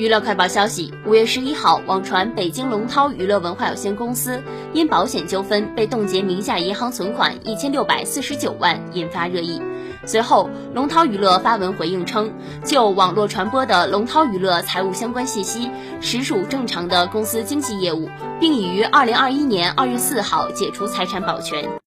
娱乐快报消息五月十一号网传北京龙涛娱乐文化有限公司因保险纠纷被冻结名下银行存款一千六百四十九万引发热议。随后龙涛娱乐发文回应称就网络传播的龙涛娱乐财务相关信息实属正常的公司经济业务并已于二零二一年二月四号解除财产保全。